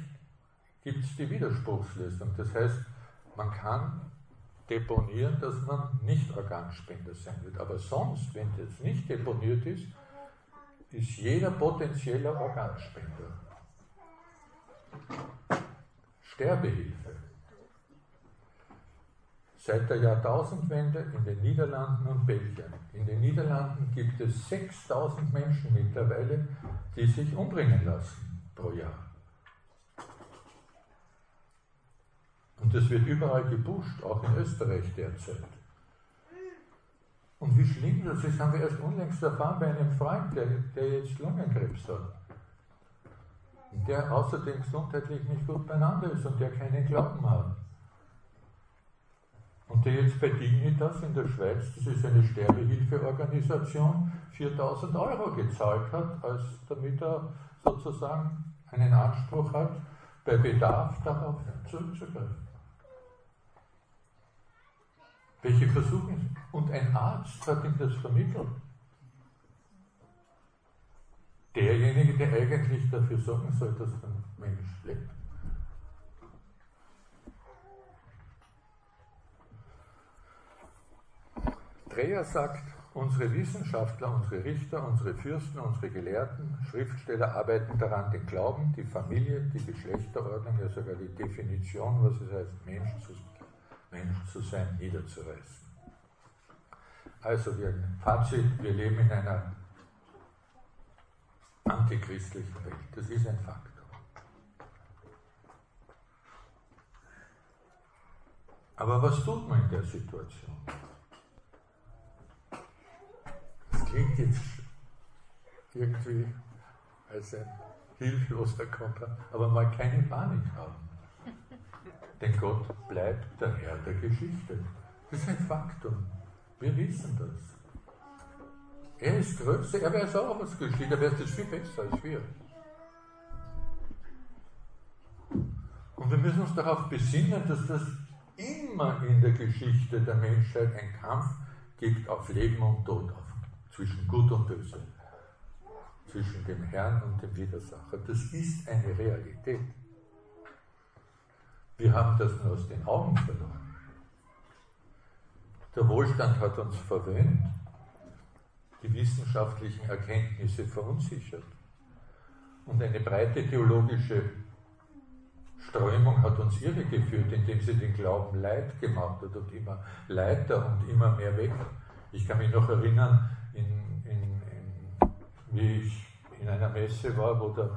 gibt es die Widerspruchslösung. Das heißt, man kann deponieren, dass man nicht Organspender sein wird. Aber sonst, wenn das nicht deponiert ist, ist jeder potenzieller Organspender. Sterbehilfe. Seit der Jahrtausendwende in den Niederlanden und Belgien. In den Niederlanden gibt es 6000 Menschen mittlerweile, die sich umbringen lassen pro Jahr. Und das wird überall gepusht, auch in Österreich derzeit. Und wie schlimm das ist, haben wir erst unlängst erfahren bei einem Freund, der, der jetzt Lungenkrebs hat. Der außerdem gesundheitlich nicht gut beieinander ist und der keinen Glauben hat. Und der jetzt bei Dignitas in der Schweiz, das ist eine Sterbehilfeorganisation, 4000 Euro gezahlt hat, als damit er sozusagen einen Anspruch hat, bei Bedarf darauf zurückzugreifen. Welche Versuche? Und ein Arzt hat ihm das vermittelt. Derjenige, der eigentlich dafür sorgen soll, dass der Mensch lebt. Dreher sagt, unsere Wissenschaftler, unsere Richter, unsere Fürsten, unsere Gelehrten, Schriftsteller arbeiten daran, den Glauben, die Familie, die Geschlechterordnung, ja sogar die Definition, was es heißt, Mensch zu Mensch zu sein, niederzureißen. Also, wir, Fazit, wir leben in einer antichristlichen Welt. Das ist ein Faktor. Aber was tut man in der Situation? Das klingt jetzt irgendwie als ein hilfloser Konter, aber mal keine Panik haben. Denn Gott bleibt der Herr der Geschichte. Das ist ein Faktum. Wir wissen das. Er ist größer, er weiß auch, was geschieht, er weiß das viel besser als wir. Und wir müssen uns darauf besinnen, dass das immer in der Geschichte der Menschheit ein Kampf gibt auf Leben und Tod, auf, zwischen Gut und Böse. zwischen dem Herrn und dem Widersacher. Das ist eine Realität. Wir haben das nur aus den Augen verloren. Der Wohlstand hat uns verwöhnt, die wissenschaftlichen Erkenntnisse verunsichert. Und eine breite theologische Strömung hat uns irregeführt, indem sie den Glauben leid gemacht hat und immer leiter und immer mehr weg. Ich kann mich noch erinnern, in, in, in, wie ich in einer Messe war, wo der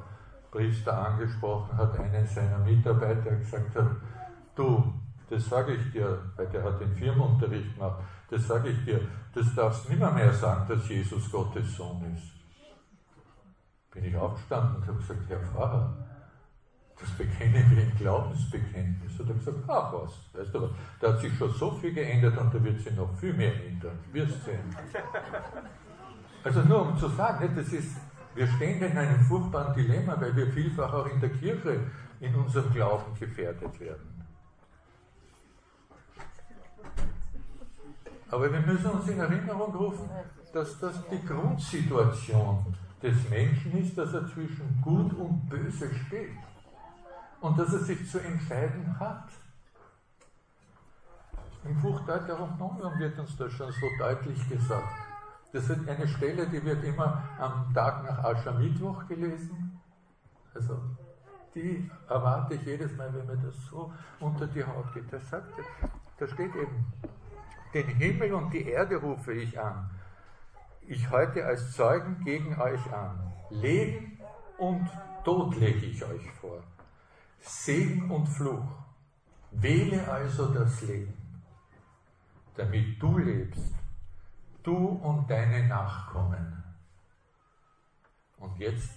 Priester angesprochen hat, einen seiner Mitarbeiter gesagt hat, du, das sage ich dir, weil der hat den Firmenunterricht gemacht, das sage ich dir, das darfst nimmer mehr sagen, dass Jesus Gottes Sohn ist. Bin ich aufgestanden und habe gesagt, Herr Pfarrer, das bekennen wir im Glaubensbekenntnis. Und er gesagt, ach was, weißt du was, da hat sich schon so viel geändert und da wird sich noch viel mehr ändern. Wirst sehen. Also nur um zu sagen, das ist, wir stehen in einem furchtbaren Dilemma, weil wir vielfach auch in der Kirche in unserem Glauben gefährdet werden. Aber wir müssen uns in Erinnerung rufen, dass das die Grundsituation des Menschen ist, dass er zwischen Gut und Böse steht und dass er sich zu entscheiden hat. Im Buch Deuteronomium wird uns das schon so deutlich gesagt. Das ist eine Stelle, die wird immer am Tag nach Aschermittwoch gelesen. Also die erwarte ich jedes Mal, wenn mir das so unter die Haut geht. Da, sagt, da steht eben, den Himmel und die Erde rufe ich an. Ich heute als Zeugen gegen euch an. Leben und Tod lege ich euch vor. Segen und Fluch. Wähle also das Leben, damit du lebst, du und deine Nachkommen. Und jetzt,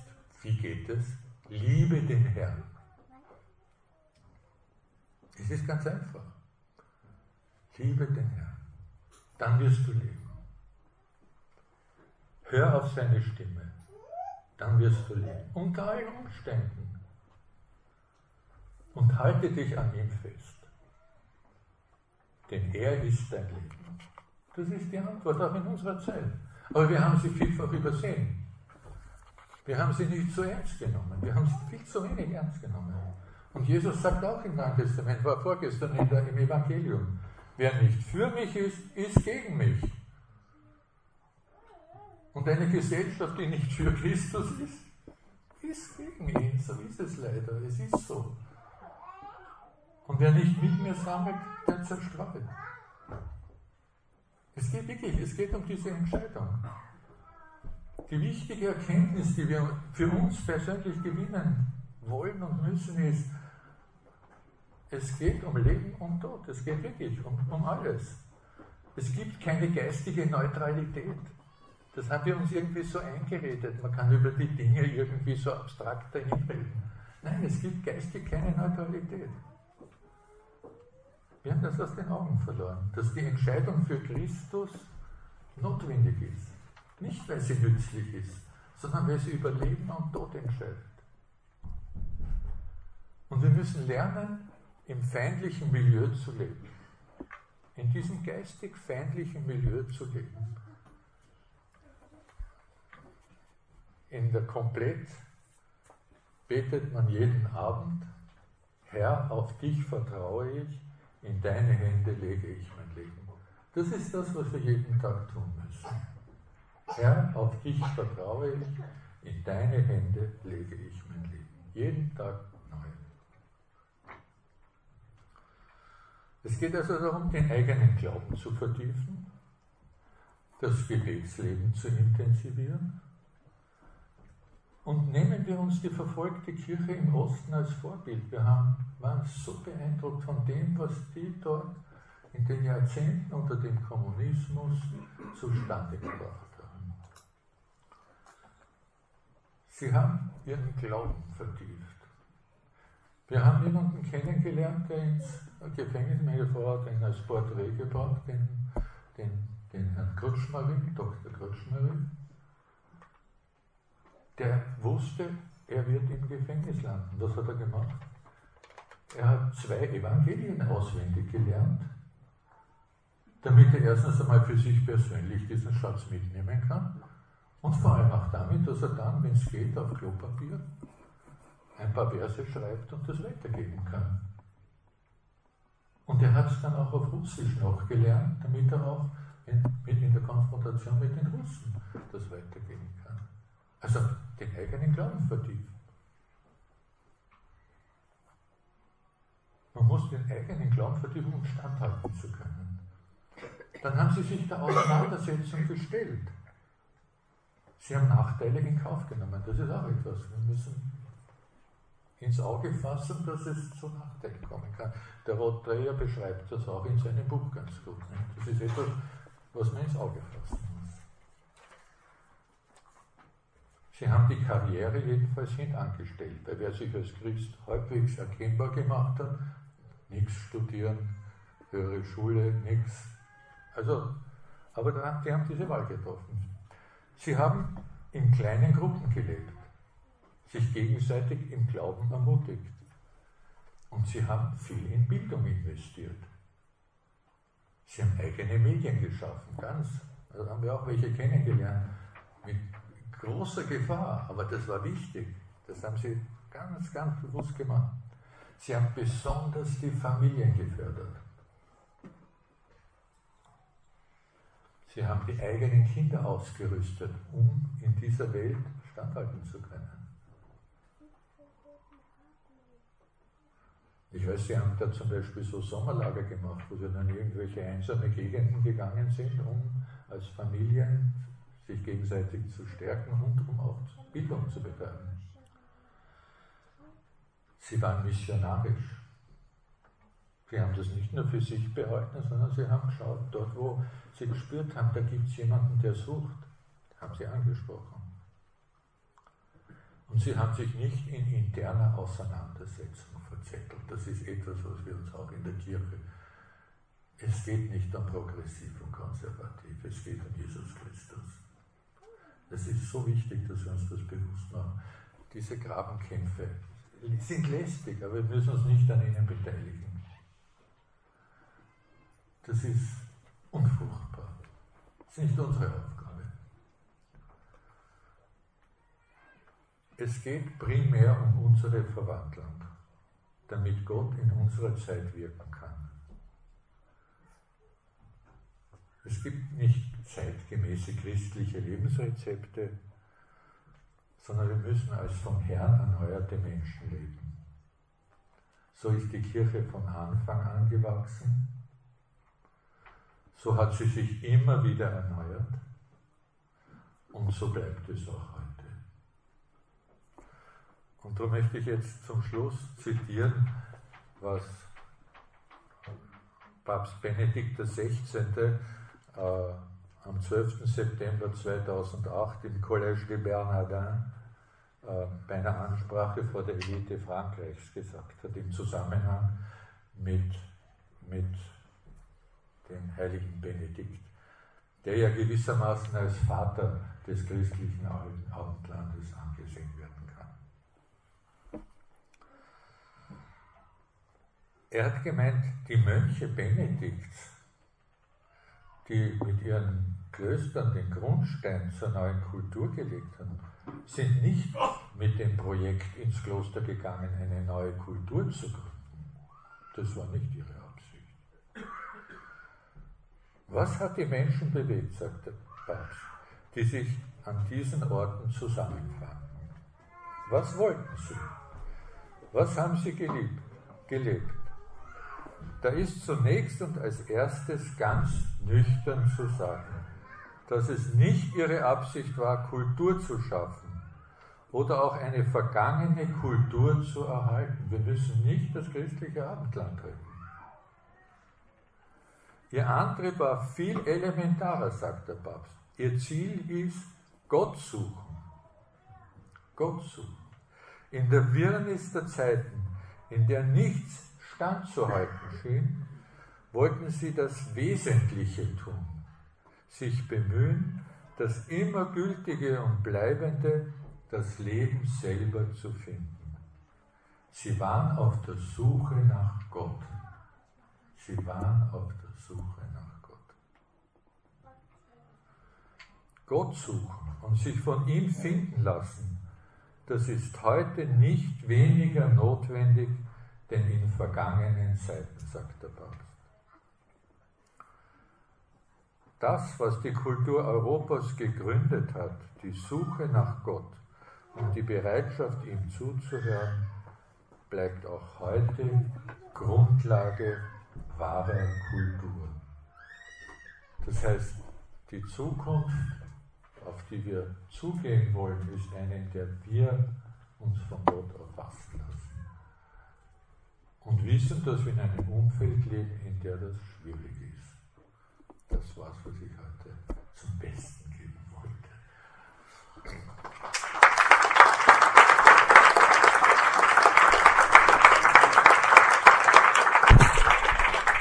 wie geht es? Liebe den Herrn. Es ist ganz einfach. Liebe den Herrn dann wirst du leben. Hör auf seine Stimme, dann wirst du leben. Unter allen Umständen. Und halte dich an ihm fest. Denn er ist dein Leben. Das ist die Antwort auch in unserer Zeit. Aber wir haben sie vielfach übersehen. Wir haben sie nicht so ernst genommen. Wir haben sie viel zu wenig ernst genommen. Und Jesus sagt auch im Neuen Testament, war vorgestern im Evangelium, Wer nicht für mich ist, ist gegen mich. Und eine Gesellschaft, die nicht für Christus ist, ist gegen ihn. So ist es leider. Es ist so. Und wer nicht mit mir sammelt, der zerstreut. Es geht wirklich, es geht um diese Entscheidung. Die wichtige Erkenntnis, die wir für uns persönlich gewinnen wollen und müssen, ist, es geht um Leben und Tod. Es geht wirklich um, um alles. Es gibt keine geistige Neutralität. Das haben wir uns irgendwie so eingeredet. Man kann über die Dinge irgendwie so abstrakt dahinreden. Nein, es gibt geistig keine Neutralität. Wir haben das aus den Augen verloren, dass die Entscheidung für Christus notwendig ist. Nicht, weil sie nützlich ist, sondern weil sie über Leben und Tod entscheidet. Und wir müssen lernen, im feindlichen Milieu zu leben. In diesem geistig feindlichen Milieu zu leben. In der Komplett betet man jeden Abend, Herr, auf dich vertraue ich, in deine Hände lege ich mein Leben. Das ist das, was wir jeden Tag tun müssen. Herr, auf dich vertraue ich, in deine Hände lege ich mein Leben. Jeden Tag Es geht also darum, den eigenen Glauben zu vertiefen, das Gebetsleben zu intensivieren. Und nehmen wir uns die verfolgte Kirche im Osten als Vorbild. Wir haben, waren so beeindruckt von dem, was die dort in den Jahrzehnten unter dem Kommunismus zustande gebracht haben. Sie haben ihren Glauben vertieft. Wir haben jemanden kennengelernt, der ins Gefängnis, meine Frau hat ihn als Porträt gebracht, den, den, den Herrn Krutschmarin, Dr. Krutschmarin. Der wusste, er wird im Gefängnis landen. Was hat er gemacht? Er hat zwei Evangelien auswendig gelernt, damit er erstens einmal für sich persönlich diesen Schatz mitnehmen kann Und vor allem auch damit, dass er dann, wenn es geht, auf Klopapier ein paar Verse schreibt und das weitergeben kann. Und er hat es dann auch auf Russisch noch gelernt, damit er auch in, in der Konfrontation mit den Russen das weitergeben kann. Also den eigenen Glauben vertiefen. Man muss den eigenen Glauben vertiefen, um standhalten zu können. Dann haben sie sich der Auseinandersetzung gestellt. Sie haben Nachteile in Kauf genommen. Das ist auch etwas. Wir müssen ins Auge fassen, dass es zu Nachteilen kommen kann. Der Rottreyer beschreibt das auch in seinem Buch ganz gut. Das ist etwas, was man ins Auge fassen muss. Sie haben die Karriere jedenfalls hintangestellt, weil wer sich als Christ halbwegs erkennbar gemacht hat, nichts studieren, höhere Schule, nichts. Also, aber die haben diese Wahl getroffen. Sie haben in kleinen Gruppen gelebt, sich gegenseitig im Glauben ermutigt. Und sie haben viel in Bildung investiert. Sie haben eigene Medien geschaffen, ganz. Da haben wir auch welche kennengelernt, mit großer Gefahr, aber das war wichtig. Das haben sie ganz, ganz bewusst gemacht. Sie haben besonders die Familien gefördert. Sie haben die eigenen Kinder ausgerüstet, um in dieser Welt standhalten zu können. Ich weiß, Sie haben da zum Beispiel so Sommerlager gemacht, wo Sie dann irgendwelche einsame Gegenden gegangen sind, um als Familien sich gegenseitig zu stärken und um auch Bildung zu betreiben. Sie waren missionarisch. Sie haben das nicht nur für sich behalten, sondern sie haben geschaut, dort wo sie gespürt haben, da gibt es jemanden, der sucht, haben sie angesprochen. Und sie haben sich nicht in interner Auseinandersetzung verzettelt. Das ist etwas, was wir uns auch in der Kirche. Es geht nicht um progressiv und konservativ, es geht um Jesus Christus. Es ist so wichtig, dass wir uns das bewusst machen. Diese Grabenkämpfe sind lästig, aber wir müssen uns nicht an ihnen beteiligen. Das ist unfruchtbar. Das ist nicht unsere Aufgabe. Es geht primär um unsere Verwandlung, damit Gott in unserer Zeit wirken kann. Es gibt nicht zeitgemäße christliche Lebensrezepte, sondern wir müssen als vom Herrn erneuerte Menschen leben. So ist die Kirche von Anfang an gewachsen so hat sie sich immer wieder erneuert und so bleibt es auch heute. Und da möchte ich jetzt zum Schluss zitieren, was Papst Benedikt XVI. Äh, am 12. September 2008 im Collège de Bernardin äh, bei einer Ansprache vor der Elite Frankreichs gesagt hat, im Zusammenhang mit, mit den heiligen Benedikt, der ja gewissermaßen als Vater des christlichen Abendlandes angesehen werden kann. Er hat gemeint, die Mönche Benedikts, die mit ihren Klöstern den Grundstein zur neuen Kultur gelegt haben, sind nicht mit dem Projekt ins Kloster gegangen, eine neue Kultur zu gründen. Das war nicht ihre was hat die Menschen bewegt, sagt der Papst, die sich an diesen Orten zusammenfanden? Was wollten sie? Was haben sie geliebt, gelebt? Da ist zunächst und als erstes ganz nüchtern zu sagen, dass es nicht ihre Absicht war, Kultur zu schaffen oder auch eine vergangene Kultur zu erhalten. Wir müssen nicht das christliche Abendland retten. Ihr Antrieb war viel elementarer, sagt der Papst. Ihr Ziel ist Gott suchen. Gott suchen. In der Wirrnis der Zeiten, in der nichts standzuhalten schien, wollten sie das Wesentliche tun, sich bemühen, das immer Gültige und Bleibende, das Leben selber zu finden. Sie waren auf der Suche nach Gott. Sie waren auf der Suche nach Gott. Gott suchen und sich von ihm finden lassen, das ist heute nicht weniger notwendig denn in vergangenen Zeiten, sagt der Papst. Das, was die Kultur Europas gegründet hat, die Suche nach Gott und die Bereitschaft, ihm zuzuhören, bleibt auch heute Grundlage wahrer Kultur. Das heißt, die Zukunft, auf die wir zugehen wollen, ist eine, in der wir uns von Gott erfassen lassen und wissen, dass wir in einem Umfeld leben, in dem das schwierig ist. Das war's, für sich heute zum Besten.